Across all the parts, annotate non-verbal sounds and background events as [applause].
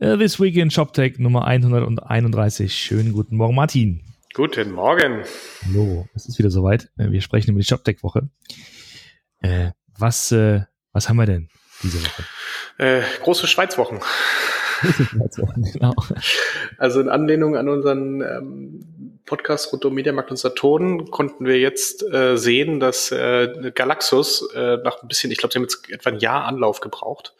Uh, This Week in ShopTech Nummer 131. Schönen guten Morgen, Martin. Guten Morgen. Hallo, es ist wieder soweit. Äh, wir sprechen über die ShopTech-Woche. Äh, was, äh, was haben wir denn diese Woche? Äh, große Schweizwochen. genau. Also in Anlehnung an unseren ähm, Podcast rund um Mediamarkt und Saturn konnten wir jetzt äh, sehen, dass äh, Galaxus äh, nach ein bisschen, ich glaube, sie haben jetzt etwa ein Jahr Anlauf gebraucht,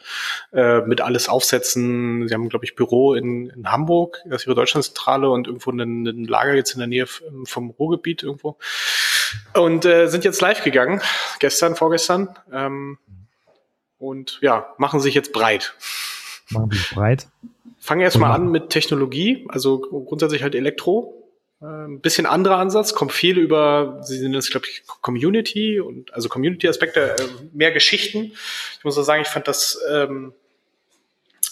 äh, mit alles aufsetzen. Sie haben, glaube ich, Büro in, in Hamburg, das ist ihre Deutschlandzentrale und irgendwo ein, ein Lager jetzt in der Nähe vom Ruhrgebiet irgendwo. Und äh, sind jetzt live gegangen, gestern, vorgestern. Ähm, und ja, machen sich jetzt breit machen sich breit. Fangen erstmal an mit Technologie, also grundsätzlich halt Elektro. Ein ähm, bisschen anderer Ansatz, kommt viel über, sie sind jetzt, glaube ich, Community und also Community-Aspekte, äh, mehr Geschichten. Ich muss auch sagen, ich fand das, ähm,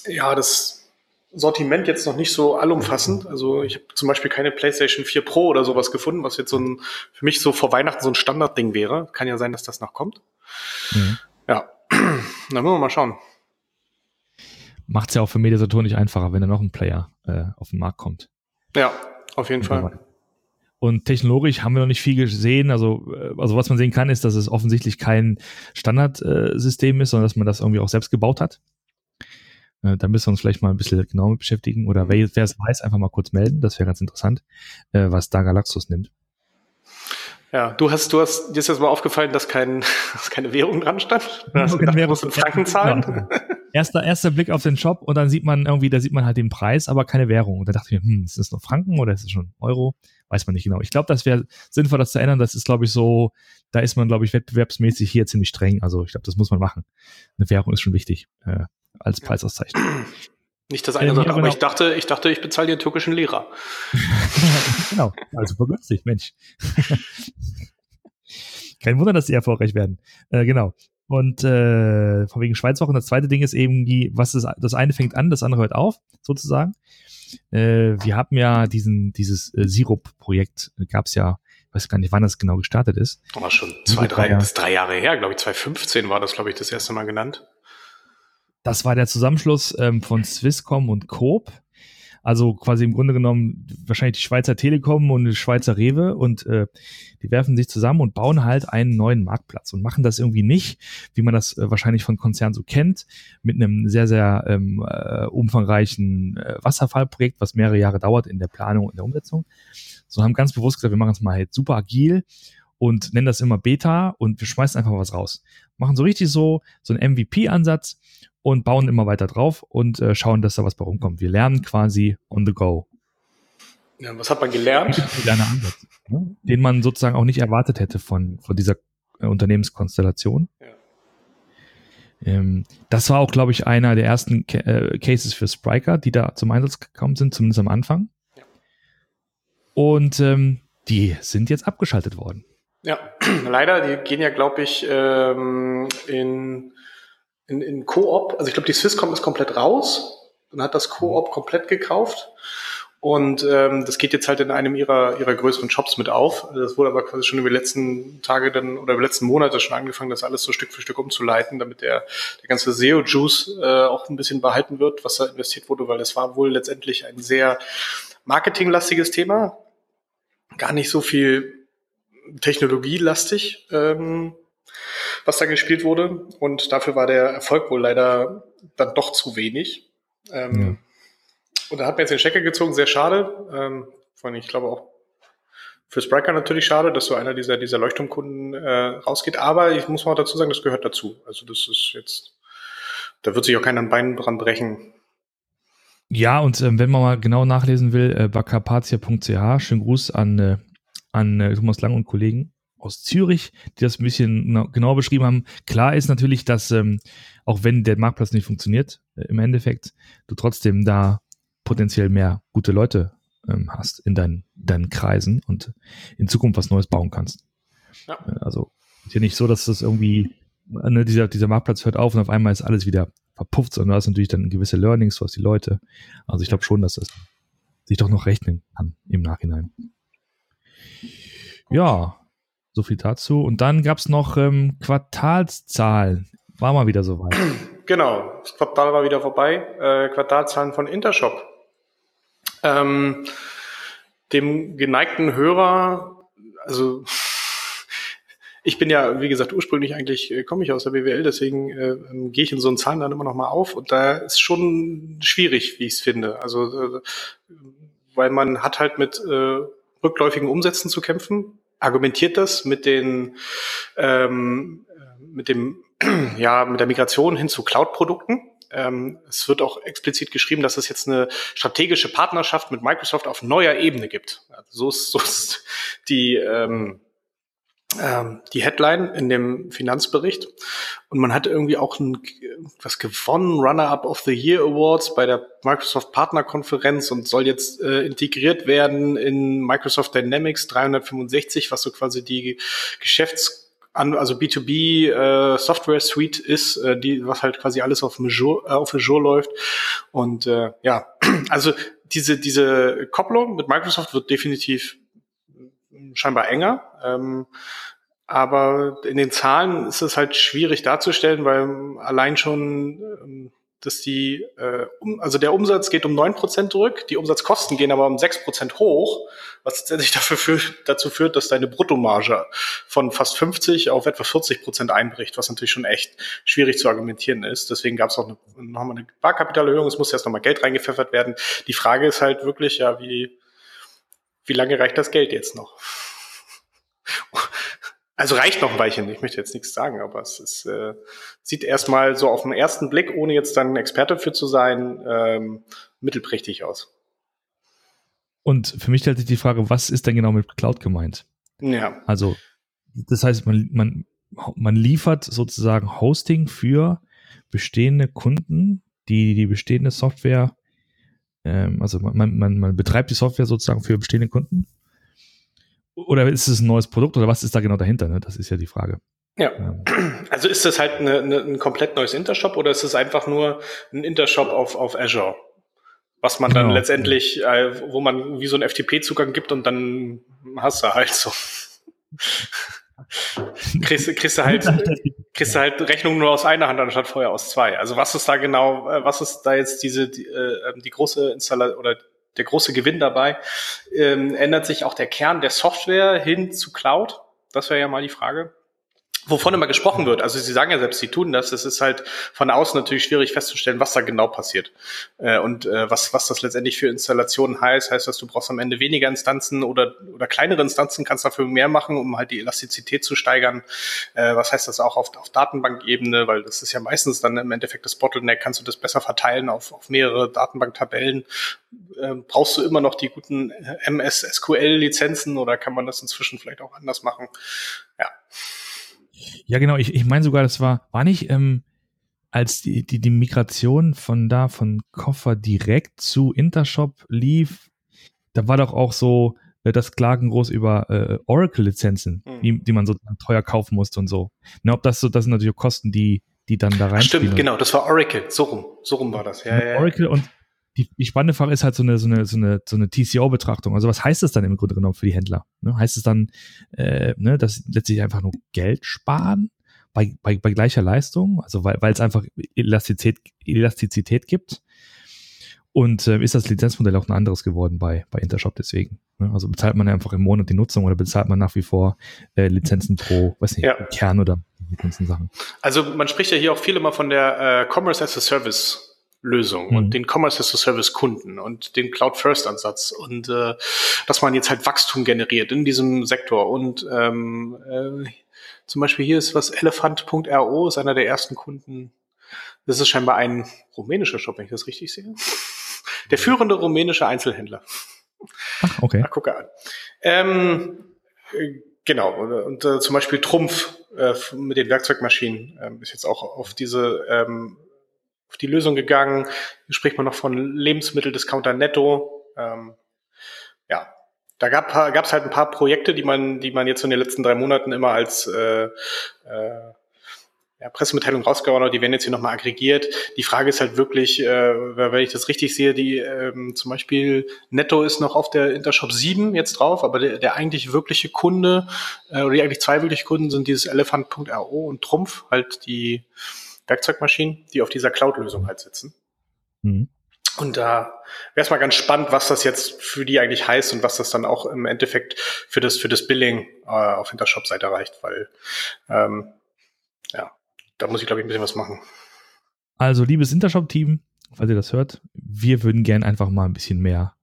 ja, das Sortiment jetzt noch nicht so allumfassend. Also ich habe zum Beispiel keine PlayStation 4 Pro oder sowas gefunden, was jetzt so ein, für mich so vor Weihnachten so ein Standardding wäre. Kann ja sein, dass das noch kommt. Mhm. Ja, [clears throat] dann müssen wir mal schauen macht es ja auch für Mediasaturn nicht einfacher, wenn da noch ein Player äh, auf den Markt kommt. Ja, auf jeden Fall. Und technologisch haben wir noch nicht viel gesehen. Also, äh, also was man sehen kann, ist, dass es offensichtlich kein Standardsystem ist, sondern dass man das irgendwie auch selbst gebaut hat. Äh, da müssen wir uns vielleicht mal ein bisschen genauer mit beschäftigen. Oder wer, wer es weiß, einfach mal kurz melden. Das wäre ganz interessant, äh, was da Galaxus nimmt. Ja, du hast, du hast, dir ist jetzt mal aufgefallen, dass, kein, [laughs] dass keine Währung dran stand. Du hast gedacht, du musst in Franken [laughs] zahlen. Genau. Erster, erster Blick auf den Shop und dann sieht man irgendwie, da sieht man halt den Preis, aber keine Währung. Und da dachte ich mir, hm, ist das noch Franken oder ist es schon Euro? Weiß man nicht genau. Ich glaube, das wäre sinnvoll, das zu ändern. Das ist, glaube ich, so, da ist man, glaube ich, wettbewerbsmäßig hier ziemlich streng. Also ich glaube, das muss man machen. Eine Währung ist schon wichtig äh, als Preisauszeichnung. [clears throat] Nicht das eine, ähm, aber genau. ich dachte, ich dachte, ich bezahle dir türkischen Lehrer. [laughs] genau, also vergünstigt, Mensch. [laughs] Kein Wunder, dass die erfolgreich werden. Äh, genau. Und äh, von wegen Schweizwoche. Und das zweite Ding ist eben, die, was ist, das eine fängt an, das andere hört auf, sozusagen. Äh, wir haben ja diesen, dieses äh, Sirup-Projekt, äh, gab es ja, ich weiß gar nicht, wann das genau gestartet ist. Aber schon zwei, drei, das drei Jahre her, glaube ich, 2015 war das, glaube ich, das erste Mal genannt. Das war der Zusammenschluss ähm, von Swisscom und Coop. Also quasi im Grunde genommen wahrscheinlich die Schweizer Telekom und die Schweizer Rewe und äh, die werfen sich zusammen und bauen halt einen neuen Marktplatz und machen das irgendwie nicht, wie man das äh, wahrscheinlich von Konzernen so kennt, mit einem sehr, sehr ähm, äh, umfangreichen äh, Wasserfallprojekt, was mehrere Jahre dauert in der Planung und der Umsetzung. So haben ganz bewusst gesagt, wir machen es mal halt super agil und nennen das immer Beta und wir schmeißen einfach was raus. Machen so richtig so, so einen MVP-Ansatz und bauen immer weiter drauf und äh, schauen, dass da was bei rumkommt. Wir lernen quasi on the go. Ja, was hat man gelernt? Kleiner Ansatz, ne? den man sozusagen auch nicht erwartet hätte von, von dieser äh, Unternehmenskonstellation. Ja. Ähm, das war auch, glaube ich, einer der ersten äh, Cases für Spriker, die da zum Einsatz gekommen sind, zumindest am Anfang. Ja. Und ähm, die sind jetzt abgeschaltet worden. Ja, [clears throat] leider, die gehen ja, glaube ich, ähm, in, in, in Coop, also ich glaube, die Swisscom ist komplett raus, dann hat das Coop komplett gekauft und ähm, das geht jetzt halt in einem ihrer, ihrer größeren Shops mit auf. Das wurde aber quasi schon über die letzten Tage dann oder über die letzten Monate schon angefangen, das alles so Stück für Stück umzuleiten, damit der, der ganze SEO-Juice äh, auch ein bisschen behalten wird, was da investiert wurde, weil es war wohl letztendlich ein sehr marketinglastiges Thema. Gar nicht so viel technologielastig, ähm, was da gespielt wurde. Und dafür war der Erfolg wohl leider dann doch zu wenig. Ähm, ja. Und da hat mir jetzt den Checker gezogen, sehr schade. Ähm, vor allem, ich glaube auch für Spriker natürlich schade, dass so einer dieser, dieser Leuchtturmkunden äh, rausgeht. Aber ich muss mal dazu sagen, das gehört dazu. Also das ist jetzt, da wird sich auch keiner ein Bein dran brechen. Ja, und äh, wenn man mal genau nachlesen will, äh, bei carpatia.ch, schönen Gruß an äh, an äh, Thomas Lang und Kollegen aus Zürich, die das ein bisschen genauer beschrieben haben. Klar ist natürlich, dass ähm, auch wenn der Marktplatz nicht funktioniert, äh, im Endeffekt du trotzdem da potenziell mehr gute Leute ähm, hast in deinen, deinen Kreisen und in Zukunft was Neues bauen kannst. Ja. Äh, also ist ja nicht so, dass das irgendwie, ne, dieser, dieser Marktplatz hört auf und auf einmal ist alles wieder verpufft, sondern du hast natürlich dann gewisse Learnings, du hast die Leute. Also ich glaube schon, dass das sich doch noch rechnen kann im Nachhinein. Ja, so viel dazu. Und dann gab es noch ähm, Quartalszahlen. War mal wieder soweit. genau, das Quartal war wieder vorbei. Äh, Quartalzahlen von Intershop. Ähm, dem geneigten Hörer, also [laughs] ich bin ja, wie gesagt, ursprünglich eigentlich äh, komme ich aus der BWL, deswegen äh, ähm, gehe ich in so einen Zahlen dann immer noch mal auf und da ist schon schwierig, wie ich es finde. Also äh, weil man hat halt mit äh, rückläufigen Umsätzen zu kämpfen, argumentiert das mit den ähm, mit dem [clears throat] ja mit der Migration hin zu Cloud-Produkten. Ähm, es wird auch explizit geschrieben, dass es jetzt eine strategische Partnerschaft mit Microsoft auf neuer Ebene gibt. Also so ist, so ist die ähm, ähm, die Headline in dem Finanzbericht. Und man hat irgendwie auch ein, was gewonnen, Runner-Up of the Year Awards bei der Microsoft Partnerkonferenz und soll jetzt äh, integriert werden in Microsoft Dynamics 365, was so quasi die Geschäfts also B2B äh, Software Suite ist, äh, die was halt quasi alles auf Azure, äh, auf Azure läuft und äh, ja, [clears throat] also diese diese Kopplung mit Microsoft wird definitiv scheinbar enger. Ähm, aber in den Zahlen ist es halt schwierig darzustellen, weil allein schon, ähm, dass die, äh, um, also der Umsatz geht um neun Prozent zurück, die Umsatzkosten gehen aber um sechs Prozent hoch, was letztendlich [laughs] dafür führt, dazu führt, dass deine Bruttomarge von fast 50 auf etwa 40 Prozent einbricht, was natürlich schon echt schwierig zu argumentieren ist. Deswegen gab es auch eine, nochmal eine Barkapitalerhöhung, es muss erst nochmal Geld reingepfeffert werden. Die Frage ist halt wirklich, ja, wie, wie lange reicht das Geld jetzt noch? [laughs] Also reicht noch ein Weilchen, ich möchte jetzt nichts sagen, aber es ist, äh, sieht erstmal so auf den ersten Blick, ohne jetzt dann Experte für zu sein, ähm, mittelprächtig aus. Und für mich stellt sich die Frage, was ist denn genau mit Cloud gemeint? Ja. Also, das heißt, man, man, man liefert sozusagen Hosting für bestehende Kunden, die die bestehende Software, ähm, also man, man, man betreibt die Software sozusagen für bestehende Kunden oder ist es ein neues Produkt oder was ist da genau dahinter? Ne? Das ist ja die Frage. Ja, [clears throat] also ist das halt eine, eine, ein komplett neues Intershop oder ist es einfach nur ein Intershop auf, auf Azure? Was man dann genau. letztendlich, äh, wo man wie so ein FTP-Zugang gibt und dann hast du halt so. [laughs] kriegst, kriegst du halt, kriegst du halt Rechnung nur aus einer Hand anstatt vorher aus zwei. Also was ist da genau, äh, was ist da jetzt diese, die, äh, die große Installation oder der große Gewinn dabei. Ähm, ändert sich auch der Kern der Software hin zu Cloud? Das wäre ja mal die Frage wovon immer gesprochen wird. Also Sie sagen ja selbst, Sie tun das. Es ist halt von außen natürlich schwierig festzustellen, was da genau passiert. Äh, und äh, was, was das letztendlich für Installationen heißt, heißt, dass du brauchst am Ende weniger Instanzen oder, oder kleinere Instanzen, kannst dafür mehr machen, um halt die Elastizität zu steigern. Äh, was heißt das auch auf, auf Datenbankebene? Weil das ist ja meistens dann im Endeffekt das Bottleneck, kannst du das besser verteilen auf, auf mehrere Datenbanktabellen. brauchst du immer noch die guten MS SQL-Lizenzen oder kann man das inzwischen vielleicht auch anders machen? Ja. Ja, genau. Ich, ich meine sogar, das war, war nicht, ähm, als die, die, die Migration von da, von Koffer direkt zu Intershop lief, da war doch auch so äh, das Klagen groß über äh, Oracle-Lizenzen, mhm. die, die man so teuer kaufen musste und so. Na, ob das so, das sind natürlich auch Kosten, die, die dann da rein. Stimmt, genau, das war Oracle, so rum, so rum war das. Ja, ja, Oracle und die, die spannende Frage ist halt so eine, so eine, so eine, so eine TCO-Betrachtung. Also was heißt das dann im Grunde genommen für die Händler? Ne? Heißt es dann, äh, ne, dass sie letztlich einfach nur Geld sparen bei, bei, bei gleicher Leistung? Also weil weil es einfach Elastizität, Elastizität gibt. Und äh, ist das Lizenzmodell auch ein anderes geworden bei, bei Intershop deswegen? Ne? Also bezahlt man einfach im Monat die Nutzung oder bezahlt man nach wie vor äh, Lizenzen pro, weiß nicht, ja. Kern oder die ganzen Sachen? Also man spricht ja hier auch viel immer von der äh, Commerce as a Service Lösung mhm. und den Commerce as a Service Kunden und den Cloud First Ansatz und äh, dass man jetzt halt Wachstum generiert in diesem Sektor und ähm, äh, zum Beispiel hier ist was Elephant.ro ist einer der ersten Kunden. Das ist scheinbar ein rumänischer Shop, wenn ich das richtig sehe. Der führende rumänische Einzelhändler. Ach, okay. Na, gucke an. Ähm, äh, genau, und, und äh, zum Beispiel Trumpf äh, mit den Werkzeugmaschinen äh, ist jetzt auch auf diese ähm, auf die Lösung gegangen. Hier spricht man noch von Lebensmitteldiscounter Netto. Ähm, ja, da gab es halt ein paar Projekte, die man, die man jetzt in den letzten drei Monaten immer als äh, äh, ja, Pressemitteilung rausgehauen hat, die werden jetzt hier nochmal aggregiert. Die Frage ist halt wirklich, äh, wenn ich das richtig sehe, die ähm, zum Beispiel Netto ist noch auf der Intershop 7 jetzt drauf, aber der, der eigentlich wirkliche Kunde, äh, oder die eigentlich zwei wirkliche Kunden sind dieses Elephant.ro und Trumpf, halt die Werkzeugmaschinen, die auf dieser Cloud-Lösung halt sitzen. Mhm. Und da wäre es mal ganz spannend, was das jetzt für die eigentlich heißt und was das dann auch im Endeffekt für das, für das Billing äh, auf Hintershop-Seite reicht, weil ähm, ja, da muss ich, glaube ich, ein bisschen was machen. Also, liebes Intershop-Team, falls ihr das hört, wir würden gern einfach mal ein bisschen mehr,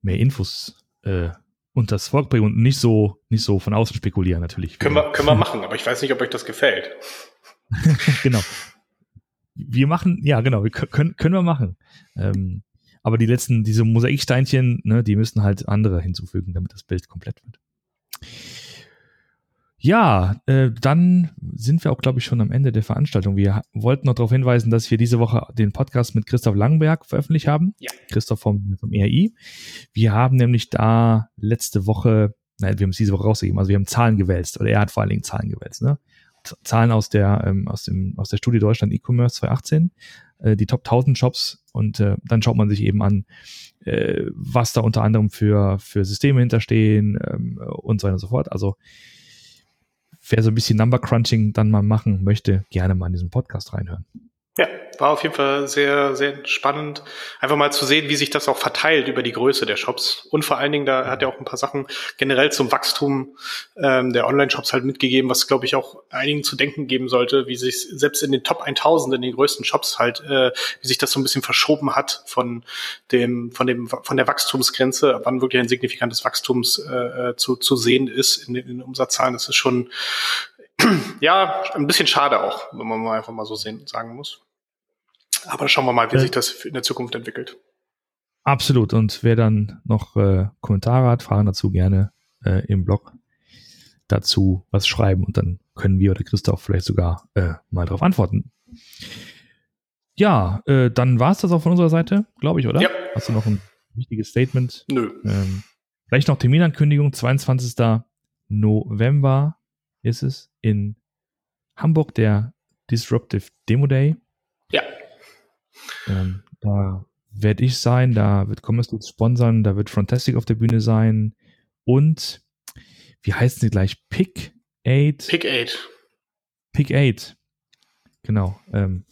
mehr Infos äh, unter das Volk bringen und nicht so, nicht so von außen spekulieren, natürlich. Können wir, können wir machen, aber ich weiß nicht, ob euch das gefällt. [laughs] genau. Wir machen, ja, genau, wir können, können wir machen. Ähm, aber die letzten, diese Mosaiksteinchen, ne, die müssen halt andere hinzufügen, damit das Bild komplett wird. Ja, äh, dann sind wir auch, glaube ich, schon am Ende der Veranstaltung. Wir wollten noch darauf hinweisen, dass wir diese Woche den Podcast mit Christoph Langenberg veröffentlicht haben. Ja. Christoph vom, vom ERI. Wir haben nämlich da letzte Woche, nein, wir haben es diese Woche rausgegeben, also wir haben Zahlen gewälzt, oder er hat vor allen Dingen Zahlen gewälzt, ne? Zahlen aus der, ähm, aus dem, aus der Studie Deutschland E-Commerce 2018, äh, die Top 1000 Shops und äh, dann schaut man sich eben an, äh, was da unter anderem für, für Systeme hinterstehen ähm, und so weiter und so fort. Also wer so ein bisschen Number Crunching dann mal machen möchte, gerne mal in diesen Podcast reinhören. Ja, war auf jeden Fall sehr, sehr spannend, einfach mal zu sehen, wie sich das auch verteilt über die Größe der Shops. Und vor allen Dingen, da hat er auch ein paar Sachen generell zum Wachstum ähm, der Online-Shops halt mitgegeben, was, glaube ich, auch einigen zu denken geben sollte, wie sich selbst in den Top 1000, in den größten Shops halt, äh, wie sich das so ein bisschen verschoben hat von dem, von dem, von der Wachstumsgrenze, wann wirklich ein signifikantes Wachstums äh, zu, zu sehen ist in den, in den Umsatzzahlen. Das ist schon, [clears throat] ja, ein bisschen schade auch, wenn man mal einfach mal so sehen, sagen muss. Aber schauen wir mal, wie sich das in der Zukunft entwickelt. Absolut. Und wer dann noch äh, Kommentare hat, Fragen dazu gerne äh, im Blog dazu was schreiben und dann können wir oder Christoph vielleicht sogar äh, mal darauf antworten. Ja, äh, dann war es das auch von unserer Seite, glaube ich, oder? Ja. Hast du noch ein wichtiges Statement? Nö. Ähm, vielleicht noch Terminankündigung, 22. November ist es in Hamburg, der Disruptive Demo Day. Ja. Ähm, da werde ich sein, da wird Commerce Dudes sponsern, da wird Fantastic auf der Bühne sein und wie heißen sie gleich? Pick 8. Pick 8. Pick 8. Genau. Ähm,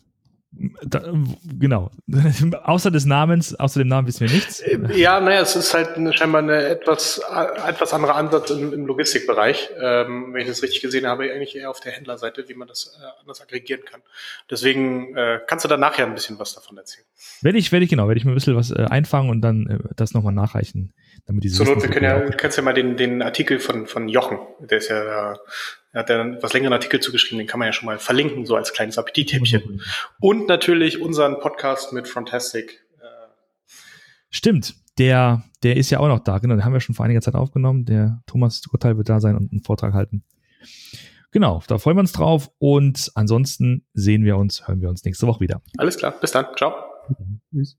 da, genau. [laughs] außer des Namens, außer dem Namen wissen wir nichts. Äh, ja, naja, es ist halt eine, scheinbar eine etwas, etwas anderer Ansatz im, im Logistikbereich. Ähm, wenn ich das richtig gesehen habe, eigentlich eher auf der Händlerseite, wie man das äh, anders aggregieren kann. Deswegen äh, kannst du da nachher ein bisschen was davon erzählen. Werde ich, werde ich, genau, werde ich mir ein bisschen was äh, einfangen und dann äh, das nochmal nachreichen. Damit diese Zur Not, wir können ja, du kannst ja mal den, den Artikel von, von Jochen, der ist ja da er hat ja einen was längeren Artikel zugeschrieben, den kann man ja schon mal verlinken, so als kleines Appetithäppchen. Und natürlich unseren Podcast mit Fantastic. Stimmt, der, der ist ja auch noch da, genau, den haben wir schon vor einiger Zeit aufgenommen. Der Thomas Gottheil wird da sein und einen Vortrag halten. Genau, da freuen wir uns drauf und ansonsten sehen wir uns, hören wir uns nächste Woche wieder. Alles klar, bis dann, ciao. Tschüss.